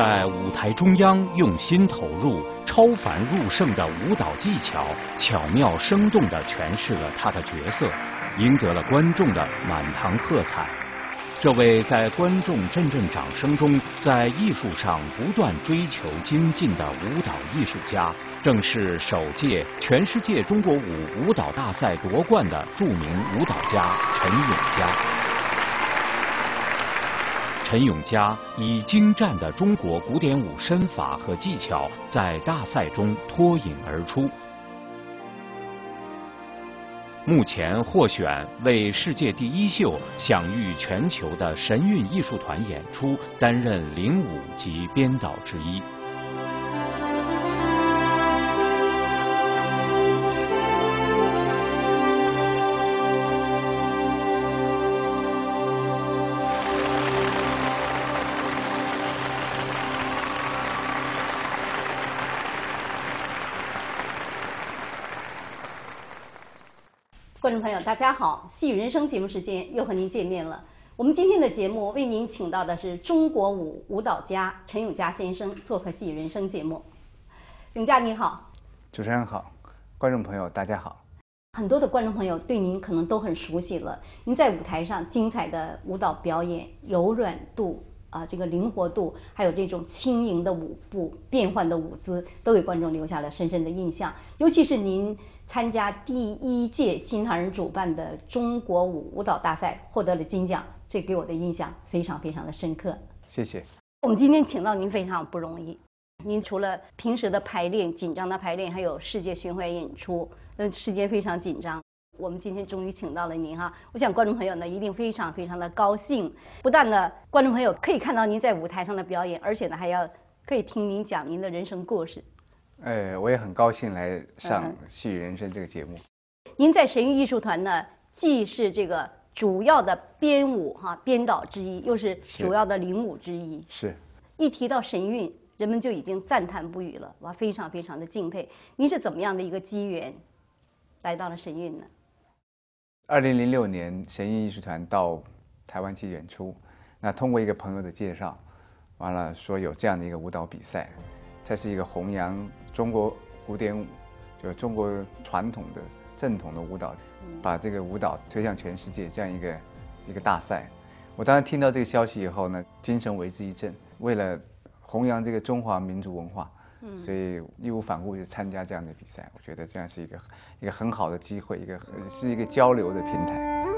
在舞台中央用心投入、超凡入圣的舞蹈技巧，巧妙生动地诠释了他的角色，赢得了观众的满堂喝彩。这位在观众阵阵掌声中，在艺术上不断追求精进的舞蹈艺术家，正是首届全世界中国舞舞蹈大赛夺冠的著名舞蹈家陈永佳。陈永嘉以精湛的中国古典舞身法和技巧，在大赛中脱颖而出。目前获选为世界第一秀，享誉全球的神韵艺术团演出，担任领舞及编导之一。大家好！戏语人生节目时间又和您见面了。我们今天的节目为您请到的是中国舞舞蹈家陈永佳先生做客戏语人生节目。永佳你好，主持人好，观众朋友大家好。很多的观众朋友对您可能都很熟悉了，您在舞台上精彩的舞蹈表演、柔软度啊，这个灵活度，还有这种轻盈的舞步、变换的舞姿，都给观众留下了深深的印象。尤其是您。参加第一届新唐人主办的中国舞舞蹈大赛，获得了金奖，这给我的印象非常非常的深刻。谢谢。我们今天请到您非常不容易，您除了平时的排练紧张的排练，还有世界巡回演出，那时间非常紧张。我们今天终于请到了您哈，我想观众朋友呢一定非常非常的高兴。不但呢观众朋友可以看到您在舞台上的表演，而且呢还要可以听您讲您的人生故事。哎，我也很高兴来上《戏语人生》这个节目。您在神韵艺术团呢，既是这个主要的编舞哈编导之一，又是主要的领舞之一。是。一提到神韵，人们就已经赞叹不语了，哇，非常非常的敬佩。您是怎么样的一个机缘来到了神韵呢？二零零六年，神韵艺术团到台湾去演出，那通过一个朋友的介绍，完了说有这样的一个舞蹈比赛，它是一个弘扬。中国古典舞，就中国传统的正统的舞蹈，把这个舞蹈推向全世界这样一个一个大赛。我当时听到这个消息以后呢，精神为之一振。为了弘扬这个中华民族文化，所以义无反顾去参加这样的比赛。我觉得这样是一个一个很好的机会，一个是一个交流的平台。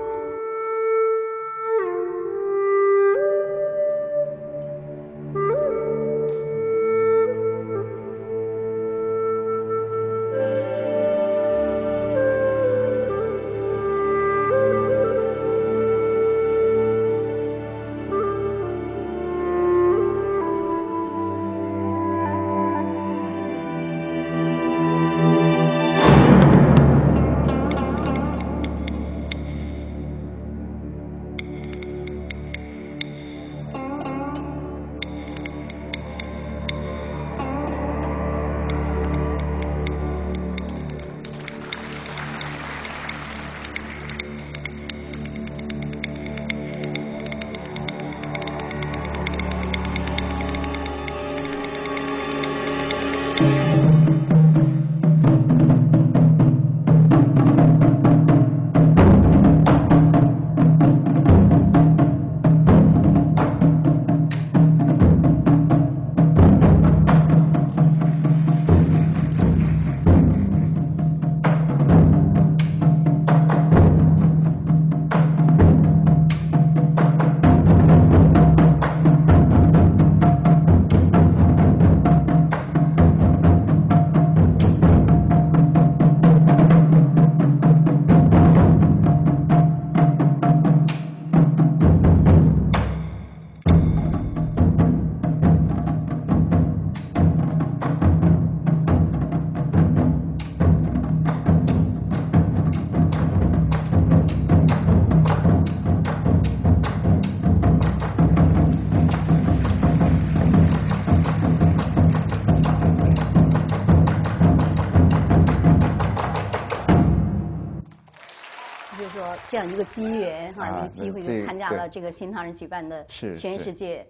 一个机会就参加了这个新唐人举办的全世界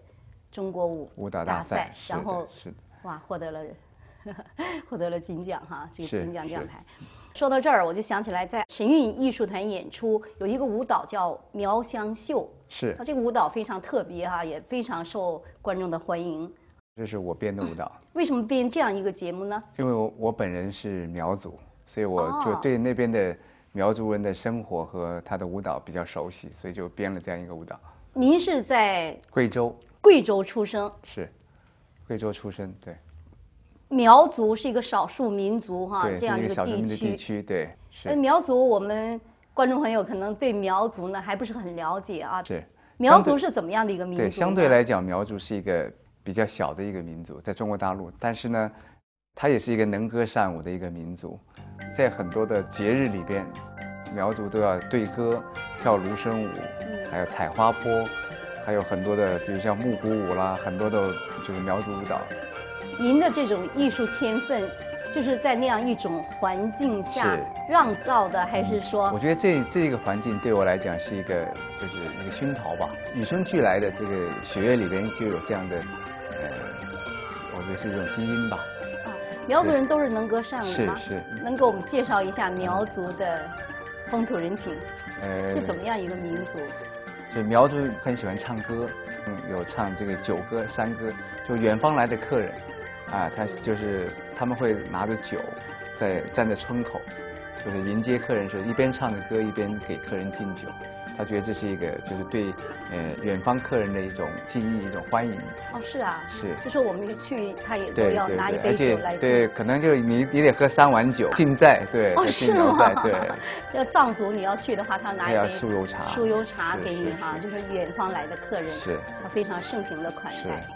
中国舞舞蹈大赛，然后是的，哇，获得了获得了金奖哈，这个金奖奖牌。说到这儿，我就想起来，在神韵艺术团演出有一个舞蹈叫苗香秀，是，它这个舞蹈非常特别哈，也非常受观众的欢迎。这是我编的舞蹈。为什么编这样一个节目呢？因为我我本人是苗族，所以我就对那边的苗族人的生活和他的舞蹈比较熟悉，所以就编了这样一个舞蹈。您是在贵州？贵州出生？是，贵州出生，对。苗族是一个少数民族哈，这样一个地区，对。是。苗族，我们观众朋友可能对苗族呢还不是很了解啊。是。苗族是怎么样的一个民族？对，相对来讲，苗族是一个比较小的一个民族，在中国大陆，但是呢，它也是一个能歌善舞的一个民族，在很多的节日里边，苗族都要对歌、跳芦笙舞，还有采花坡，还有很多的，比如像木鼓舞啦，很多的就是苗族舞蹈。您的这种艺术天分，就是在那样一种环境下让造的，还是说？我觉得这这个环境对我来讲是一个，就是一个熏陶吧。与生俱来的这个血液里边就有这样的，呃，我觉得是一种基因吧。啊，苗族人都是能歌善舞吗？是是。能给我们介绍一下苗族的风土人情？呃，是怎么样一个民族？就苗族很喜欢唱歌，嗯，有唱这个酒歌、山歌，就远方来的客人。啊，他就是他们会拿着酒，在站在村口，就是迎接客人时，一边唱着歌，一边给客人敬酒。他觉得这是一个，就是对呃远方客人的一种敬意，一种欢迎。哦，是啊。是。就说我们去，他也都要拿一杯酒来对，可能就你你得喝三碗酒，敬在，对。哦，是吗？对。要藏族你要去的话，他拿一杯酥油茶，酥油茶给你哈，就是远方来的客人，是。他非常盛情的款待。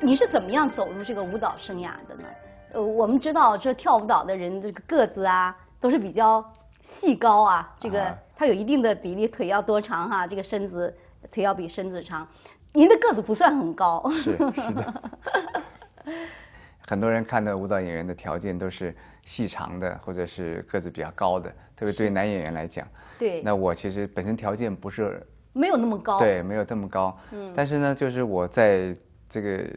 你是怎么样走入这个舞蹈生涯的呢？呃，我们知道这跳舞蹈的人这个个子啊都是比较细高啊，这个他有一定的比例，腿要多长哈，这个身子腿要比身子长。您的个子不算很高。是是的。很多人看到舞蹈演员的条件都是细长的，或者是个子比较高的，特别对男演员来讲。对。那我其实本身条件不是。没有那么高。对，没有这么高。嗯。但是呢，就是我在。这个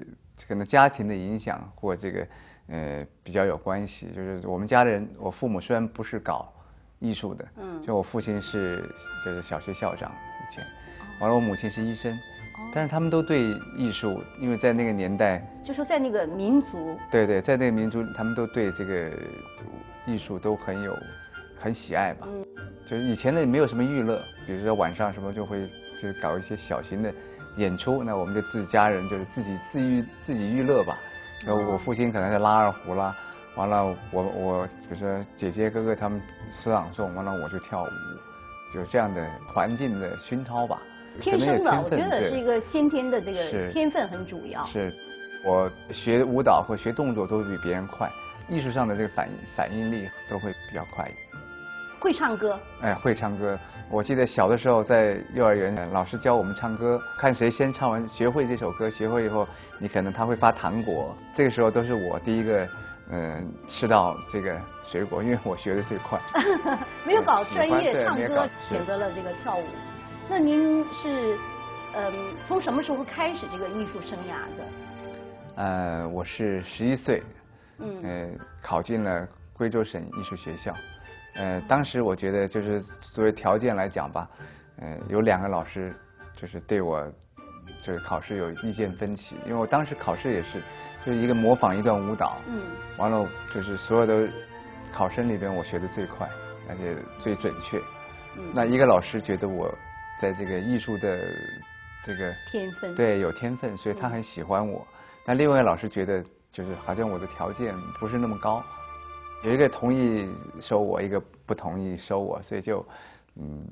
可能家庭的影响或这个呃比较有关系，就是我们家人，我父母虽然不是搞艺术的，嗯，就我父亲是就是小学校长以前，完了我母亲是医生，但是他们都对艺术，因为在那个年代，就说在那个民族，对对，在那个民族，他们都对这个艺术都很有很喜爱吧，嗯，就是以前呢没有什么娱乐，比如说晚上什么就会就搞一些小型的。演出，那我们就自家人就是自己自娱自己娱乐吧。然后我父亲可能是拉二胡啦，完了我我比如说姐姐哥哥他们诗朗诵，完了我就跳舞，就这样的环境的熏陶吧。天生的，我觉得是一个先天的这个天分很主要。是，我学舞蹈或学动作都比别人快，艺术上的这个反应反应力都会比较快。会唱歌？哎，会唱歌。我记得小的时候在幼儿园，老师教我们唱歌，看谁先唱完学会这首歌，学会以后，你可能他会发糖果。这个时候都是我第一个，嗯，吃到这个水果，因为我学的最快。没有搞专业唱歌，选择了这个跳舞。那您是，嗯，从什么时候开始这个艺术生涯的？呃，我是十一岁，嗯，考进了贵州省艺术学校。呃，当时我觉得就是作为条件来讲吧，呃，有两个老师就是对我就是考试有意见分歧，因为我当时考试也是就是一个模仿一段舞蹈，嗯，完了就是所有的考生里边我学的最快，而且最准确，嗯，那一个老师觉得我在这个艺术的这个天分。对有天分，所以他很喜欢我，但另外一个老师觉得就是好像我的条件不是那么高。有一个同意收我，一个不同意收我，所以就，嗯，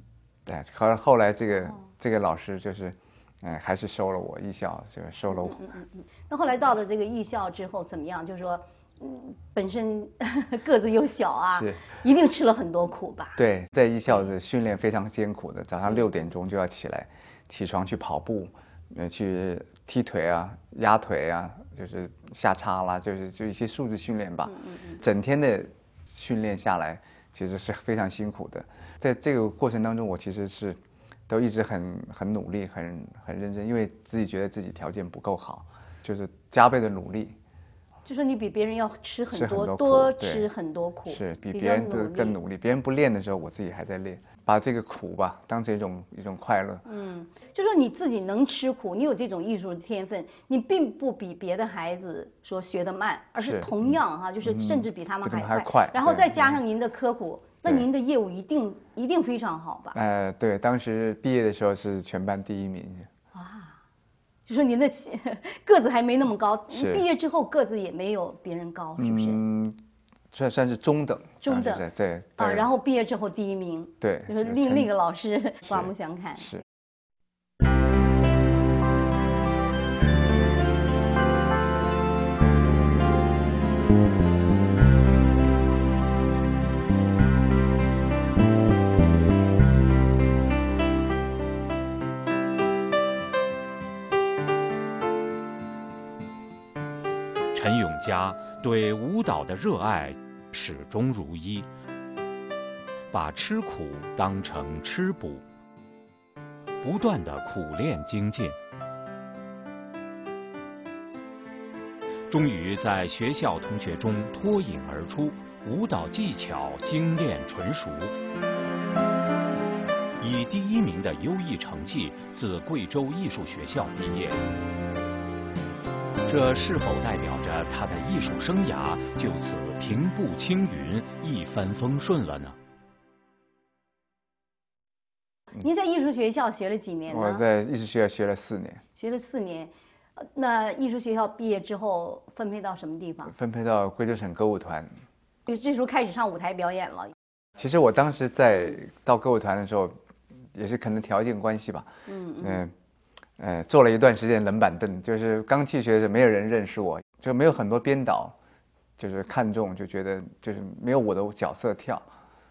对，后后来这个这个老师就是，嗯，还是收了我艺校，就收了我。嗯嗯嗯。那后来到了这个艺校之后怎么样？就是说，嗯，本身 个子又小啊，一定吃了很多苦吧？对，在艺校的训练非常艰苦的，早上六点钟就要起来，起床去跑步，呃，去踢腿啊，压腿啊。就是下叉啦，就是就一些素质训练吧。嗯嗯嗯。整天的训练下来，其实是非常辛苦的。在这个过程当中，我其实是都一直很很努力，很很认真，因为自己觉得自己条件不够好，就是加倍的努力。就说你比别人要吃很多，很多多吃很多苦，是比比别人更努力。别人不练的时候，我自己还在练，把这个苦吧当成一种一种快乐。嗯，就说你自己能吃苦，你有这种艺术的天分，你并不比别的孩子说学得慢，而是是同样哈，就是嗯甚至比他们还快然后再加上您的刻苦，那您的业务一定一定非常好吧？呃，对，当时毕业的时候是全班第一名。啊，就说您的 个子还没那么高，是毕业之后个子也没有别人高，是不是？嗯，算算是中等。中等对对啊，然后毕业之后第一名，对就是就成另那个老师 刮目相看。是。家对舞蹈的热爱始终如一，把吃苦当成吃补，不断的苦练精进，终于在学校同学中脱颖而出，舞蹈技巧精炼纯熟，以第一名的优异成绩自贵州艺术学校毕业。这是否代表着他的艺术生涯就此平步青云、一帆风顺了呢？您在艺术学校学了几年呢？我在艺术学校学了四年，学了四年。呃那艺术学校毕业之后分配到什么地方？分配到贵州省歌舞团。就这时候开始上舞台表演了。其实我当时在到歌舞团的时候，也是可能条件关系吧，嗯嗯。嗯，呃，坐了一段时间冷板凳，就是刚去学的时候没有人认识我，就没有很多编导，就是看中，就觉得就是没有我的角色跳。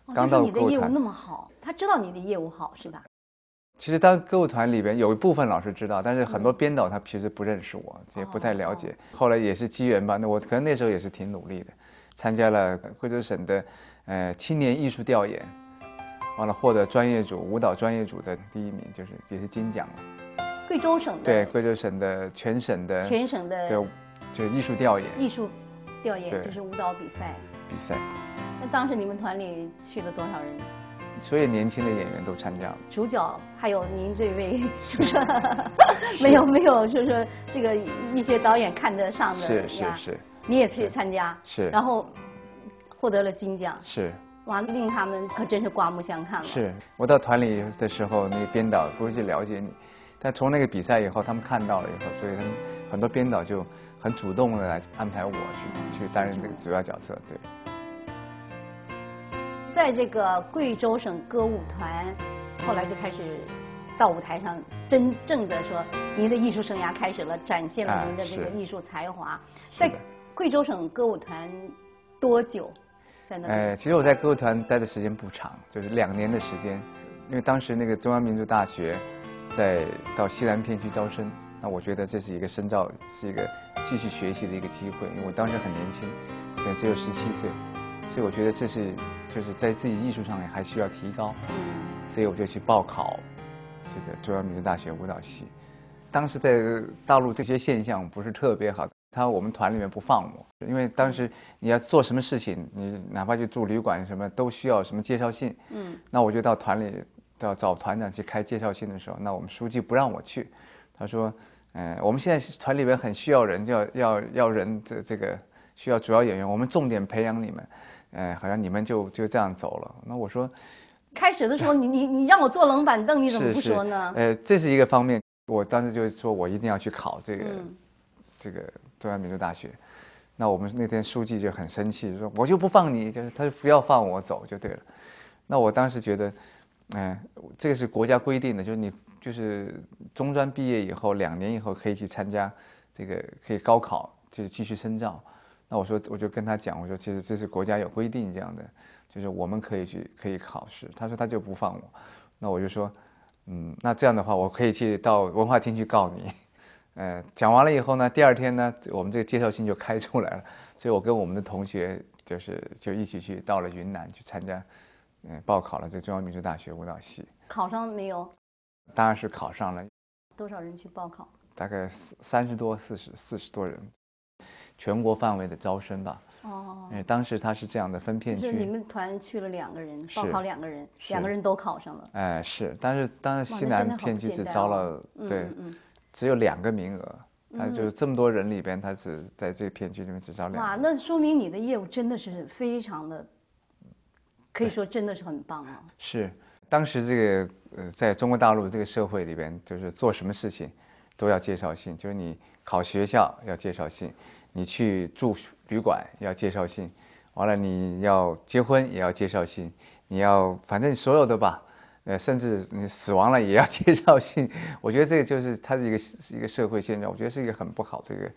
哦刚就是你的业务那么好，他知道你的业务好是吧？其实当歌舞团里边有一部分老师知道，但是很多编导他其实不认识我，也不太了解。后来也是机缘吧，那我可能那时候也是挺努力的，参加了贵州省的呃青年艺术调研，完了获得专业组舞蹈专业组的第一名，就是也是金奖了。贵州省的对，贵州省的全省的全省的对就是艺术调研艺术调研，就是舞蹈比赛。比赛，那当时你们团里去了多少人？所有年轻的演员都参加了。主角还有您这位，就 是没有没有，就是说这个一些导演看得上的是是是你也去参加，是然后获得了金奖，是哇，令他们可真是刮目相看了。是，我到团里的时候，那个编导不是去了解你，但从那个比赛以后，他们看到了以后，所以他们很多编导就很主动的来安排我去去担任这个主要角色，对。在这个贵州省歌舞团，后来就开始到舞台上，真正的说您的艺术生涯开始了，展现了啊您的这个艺术才华。是在贵州省歌舞团多久？在那里？呃，其实我在歌舞团待的时间不长，就是两年的时间，因为当时那个中央民族大学在到西南片区招生，那我觉得这是一个深造，是一个继续学习的一个机会，因为我当时很年轻，可能只有十七岁，所以我觉得这是就是在自己艺术上面还需要提高，嗯所以我就去报考这个中央民族大学舞蹈系。当时在大陆这些现象不是特别好，他我们团里面不放我，因为当时你要做什么事情，你哪怕去住旅馆什么都需要什么介绍信。嗯那我就到团里到找团长去开介绍信的时候，那我们书记不让我去，他说，呃，我们现在团里面很需要人，要要要人这这个需要主要演员，我们重点培养你们，呃，好像你们就就这样走了。那我说，开始的时候，你你你让我坐冷板凳，你怎么不说呢？呃，这是一个方面，我当时就说我一定要去考这个、嗯这个中央民族大学。那我们那天书记就很生气，说我就不放你，就是他就不要放我走就对了。那我当时觉得，嗯、这个是国家规定的，就是你就是中专毕业以后两年以后可以去参加这个可以高考，就是继续深造。那我说我就跟他讲，我说其实这是国家有规定这样的，就是我们可以去可以考试。他说他就不放我，那我就说，嗯，那这样的话我可以去到文化厅去告你。呃，讲完了以后呢，第二天呢，我们这个介绍信就开出来了，所以我跟我们的同学就是就一起去到了云南去参加，嗯、报考了这中央民族大学舞蹈系。考上没有？当然是考上了。多少人去报考？大概三十多、四十、四十多人，全国范围的招生吧。哦。因为当时他是这样的分片区。是你们团去了两个人，报考两个人，两个人都考上了。哎，是，但是当时西南片区只招了对，只有两个名额，他就是这么多人里边，他只在这个片区里面只招两。哇，那说明你的业务真的是非常的，可以说真的是很棒啊。是，当时这个呃，在中国大陆这个社会里边，就是做什么事情。都要介绍信，就是你考学校要介绍信，你去住旅馆要介绍信，完了你要结婚也要介绍信，你要反正所有的吧，呃，甚至你死亡了也要 介绍信。我觉得这个就是它是一个一个社会现状，我觉得是一个很不好的一个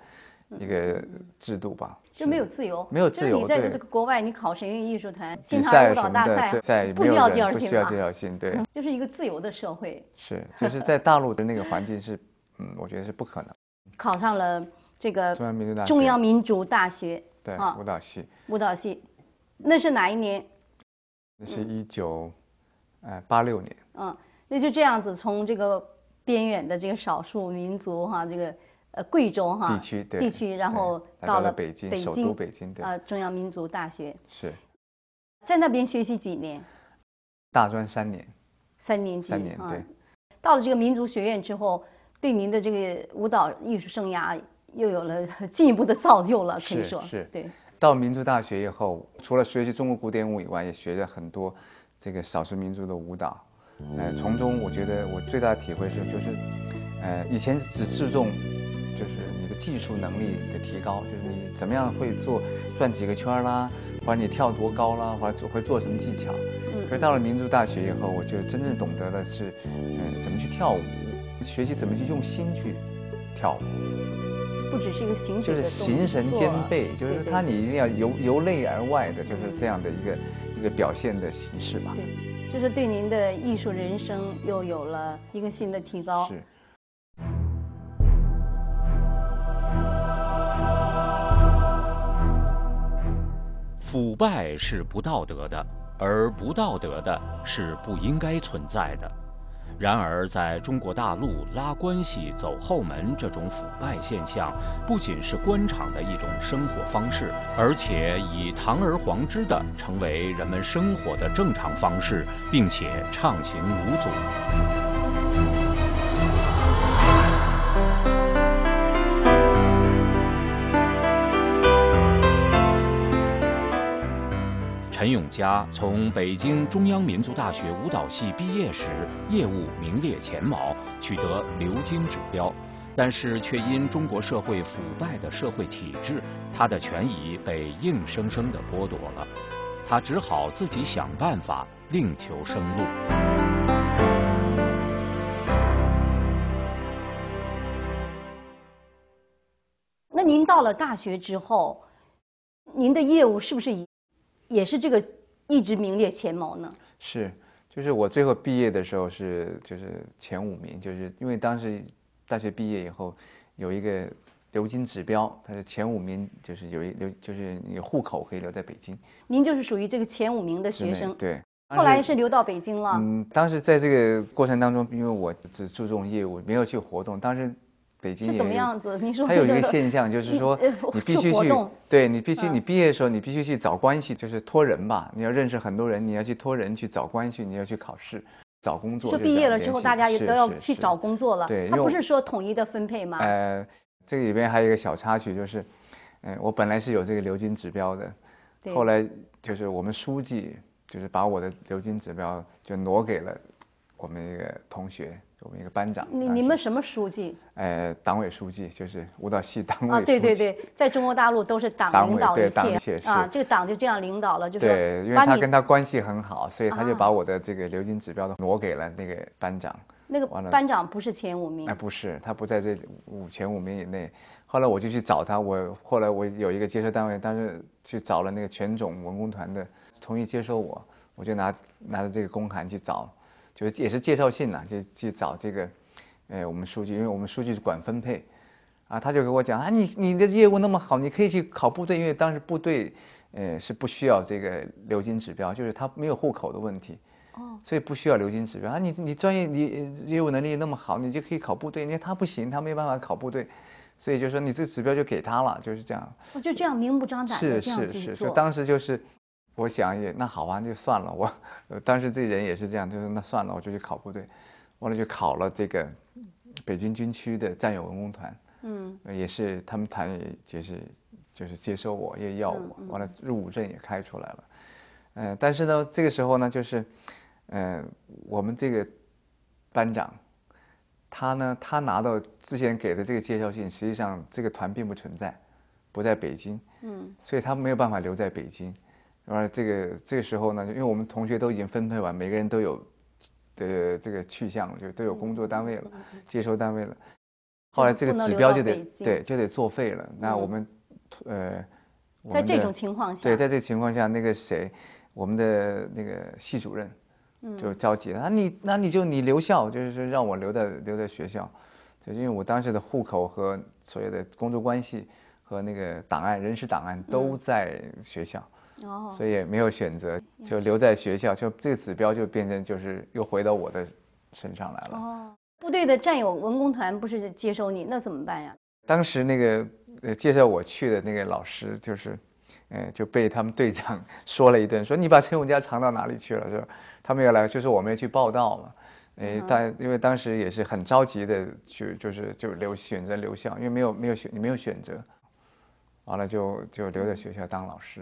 一个制度吧。就没有自由，没有自由。你在这个国外，你考神韵艺术团、比赛舞蹈大赛，不需要介绍信不需要介绍信，对。就是一个自由的社会。是，就是在大陆的那个环境是。嗯，我觉得是不可能。考上了这个中央民族大学，中央民族大学，对，舞蹈系。舞蹈系，那是哪一年？那是一九，呃，八六年。嗯，那就这样子，从这个边远的这个少数民族哈，这个呃贵州哈地区地区，然后到了北京，首都北京啊中央民族大学。是。在那边学习几年？大专三年。三年级。三年对。到了这个民族学院之后。对您的这个舞蹈艺术生涯又有了 进一步的造就了，可以说是。对。到民族大学以后，除了学习中国古典舞以外，也学了很多这个少数民族的舞蹈。呃，从中我觉得我最大的体会是，就是呃，以前只注重就是你的技术能力的提高，就是你怎么样会做转几个圈啦，或者你跳多高啦，或者会做什么技巧。嗯。可是到了民族大学以后，我就真正懂得了是，嗯，怎么去跳舞。学习怎么去用心去跳舞，不只是一个形就是形神兼备，就是它你一定要由由内而外的，就是这样的一个一个表现的形式吧。对，就是对您的艺术人生又有了一个新的提高。是。腐败是不道德的，而不道德的是不应该存在的。然而，在中国大陆拉关系、走后门这种腐败现象，不仅是官场的一种生活方式，而且已堂而皇之的成为人们生活的正常方式，并且畅行无阻。陈永佳从北京中央民族大学舞蹈系毕业时，业务名列前茅，取得鎏金指标，但是却因中国社会腐败的社会体制，他的权益被硬生生的剥夺了，他只好自己想办法另求生路。那您到了大学之后，您的业务是不是以？也是这个一直名列前茅呢。是，就是我最后毕业的时候是就是前五名，就是因为当时大学毕业以后有一个留京指标，它是前五名，就是有一留就是你户口可以留在北京。您就是属于这个前五名的学生。对。后来是留到北京了。嗯，当时在这个过程当中，因为我只注重业务，没有去活动，当时。北京是怎么样子？你说它有一个现象，就是说你必须去，对你必须你毕业的时候你必须去找关系，就是托人吧。你要认识很多人，你要去托人去找关系，你要去考试、找工作。就毕业了之后，大家也都要去找工作了。对，他不是说统一的分配吗？呃，这个里边还有一个小插曲，就是，嗯，我本来是有这个流金指标的，后来就是我们书记就是把我的流金指标就挪给了我们一个同学。我们一个班长，你你们什么书记？呃，党委书记就是舞蹈系党委啊，对对对，在中国大陆都是党领导一切啊，这个党就这样领导了，就是对，因为他跟他关系很好，所以他就把我的这个流金指标的挪给了那个班长。那个班长不是前五名？哎，不是，他不在这五前五名以内。后来我就去找他，我后来我有一个接收单位，当时去找了那个全总文工团的，同意接收我，我就拿拿着这个公函去找。就是也是介绍信呐，就去找这个，呃，我们书记，因为我们书记是管分配，啊，他就给我讲啊，你你的业务那么好，你可以去考部队，因为当时部队，呃，是不需要这个流金指标，就是他没有户口的问题，哦，所以不需要流金指标啊。你你专业你业务能力那么好，你就可以考部队。你看他不行，他没办法考部队，所以就说你这个指标就给他了，就是这样。我就这样明目张胆的是这样是。是，当时就是我想也那好吧，就算了。我呃当时这人也是这样，就是那算了，我就去考部队。完了就考了这个北京军区的战友文工团。嗯呃也是他们团也就是就是接收我，也要我，完了入伍证也开出来了，呃，但是呢，这个时候呢，就是，呃，我们这个班长，他呢，他拿到之前给的这个介绍信，实际上这个团并不存在，不在北京，嗯所以他没有办法留在北京，完了这个这个时候呢，因为我们同学都已经分配完，每个人都有的这个去向，就都有工作单位了，接收单位了。后来这个指标就得对就得作废了。那嗯我们呃，我在这种情况下对，在这个情况下，那个谁，我们的那个系主任嗯就着急了，那你那你就你留校，就是说让我留在留在学校，就因为我当时的户口和所有的工作关系和那个档案人事档案都在学校。嗯哦，所以也没有选择，就留在学校，就这个指标就变成就是又回到我的身上来了。哦，部队的战友文工团不是接收你，那怎么办呀？当时那个呃介绍我去的那个老师，就是，呃就被他们队长 说了一顿，说你把陈永嘉藏到哪里去了？是吧？他们要来，就是我们要去报道嘛。诶，但因为当时也是很着急的去，就是就留选择留校，因为没有没有选你没有选择，完了就就留在学校当老师。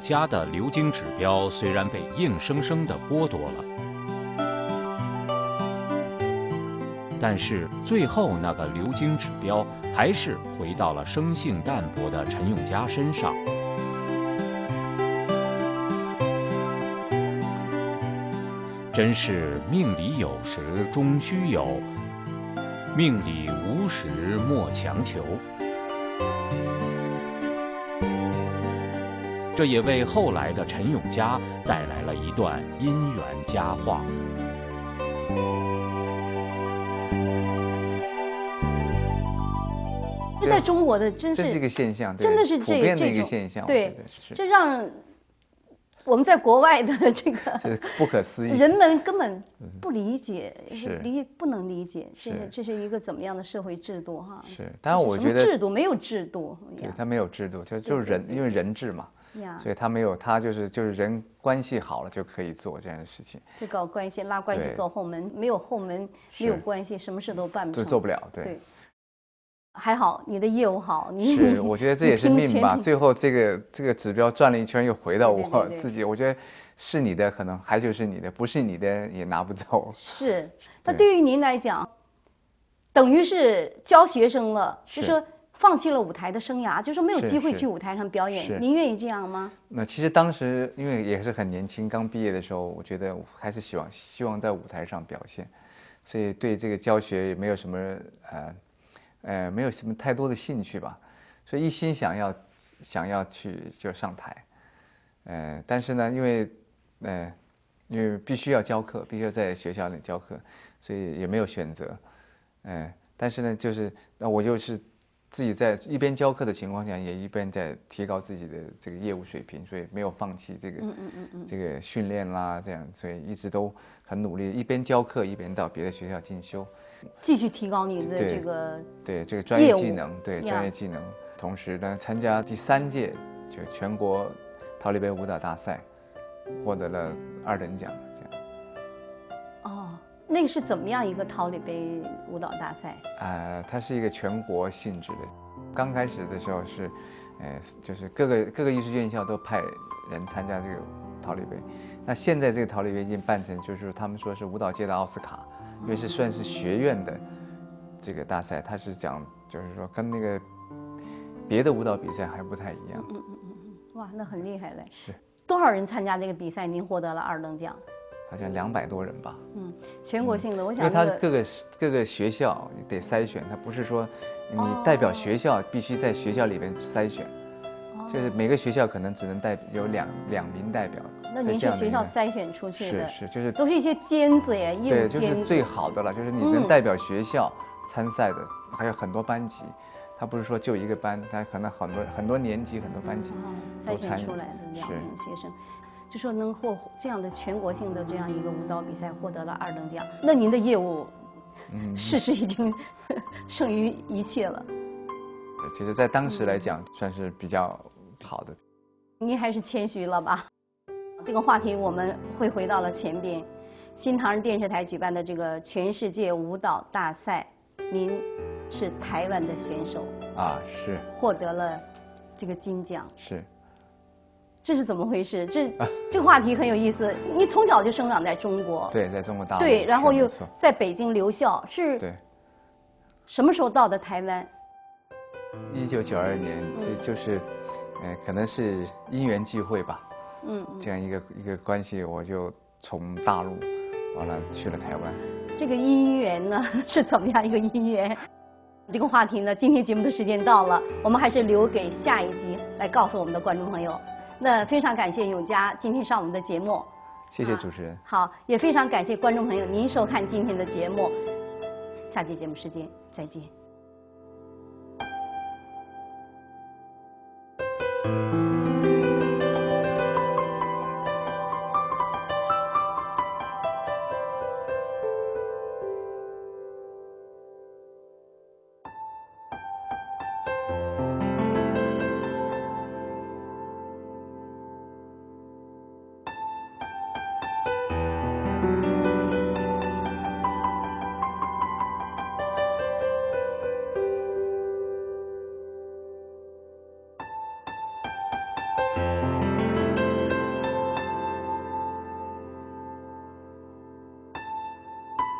家的流经指标虽然被硬生生的剥夺了，但是最后那个流经指标还是回到了生性淡泊的陈永嘉身上。真是命里有时终须有，命里无时莫强求。这也为后来的陈永嘉带来了一段姻缘佳话。这在中国的真是这是一个现象真的是普这遍的一个现象对是，这让我们在国外的这 这个不可思议。人们根本不理解，是理不能理解，这是是这是一个怎么样的社会制度哈？是当然这什么我觉得制度没有制度对他没有制度，就就是人，因为人治嘛，呀，所以他没有，他就是就是人关系好了就可以做这样的事情，就搞关系拉关系对走后门，没有后门没有关系，什么事都办不成，就做不了。对，对。还好你的业务好，你是，我觉得这也是 命吧。最后这个这个指标转了一圈，又回到对对对对我自己。我觉得是你的，可能还就是你的；不是你的，也拿不走。是，那对对于您来讲，等于是教学生了，就是说放弃了舞台的生涯，就是说没有机会去舞台上表演。您愿意这样吗？那其实当时因为也是很年轻，刚毕业的时候，我觉得我还是希望希望在舞台上表现，所以对这个教学也没有什么呃呃没有什么太多的兴趣吧，所以一心想要想要去就上台，呃，但是呢，因为呃因为必须要教课，必须要在学校里教课，所以也没有选择，呃，但是呢，就是那我就是自己在一边教课的情况下，也一边在提高自己的这个业务水平，所以没有放弃这个嗯嗯嗯嗯。这个训练啦，这样，所以一直都很努力，一边教课一边到别的学校进修，继续提高你的这个对这个专业技能，对专业技能，同时呢参加第三届就全国桃李杯舞蹈大赛，获得了二等奖，那个是怎么样一个桃李杯舞蹈大赛？呃，它是一个全国性质的。刚开始的时候是，呃，就是各个各个艺术院校都派人参加这个桃李杯。那现在这个桃李杯已经办成，就是他们说是舞蹈界的奥斯卡，因为是算是学院的这个大赛，它是讲就是说跟那个别的舞蹈比赛还不太一样。嗯嗯嗯嗯，哇，那很厉害嘞。是，多少人参加这个比赛？您获得了二等奖。好像两百多人吧。嗯，全国性的，我想因为它各个各个学校得筛选，它不是说你哦代表学校必须在学校里边筛选，就是每个学校可能只能代有两两名代表。那您是学校筛选出去的？是是，就是都是一些尖子耶，对，就是最好的了，就是你能代表学校参赛的，还有很多班级，他不是说就一个班，他可能很多很多年级很多班级筛选出来的两名学生。就说能获这样的全国性的这样一个舞蹈比赛获得了二等奖，那您的业务，嗯，事实已经 胜于一切了。其实，在当时来讲，算是比较好的。您还是谦虚了吧？这个话题我们会回到了前边，新唐人电视台举办的这个全世界舞蹈大赛，您是台湾的选手啊，是获得了这个金奖。是。这是怎么回事？这这个话题很有意思。你从小就生长在中国，对，在中国大陆，对，然后又在北京留校，是，对，什么时候到的台湾？一九九二年，就就是，呃，可能是因缘际会吧，嗯，这样一个一个关系，我就从大陆完了去了台湾。这个姻缘呢，是怎么样一个姻缘？这个话题呢，今天节目的时间到了，我们还是留给下一集来告诉我们的观众朋友。那非常感谢永嘉今天上我们的节目，谢谢主持人。好，也非常感谢观众朋友您收看今天的节目，下期节目时间再见。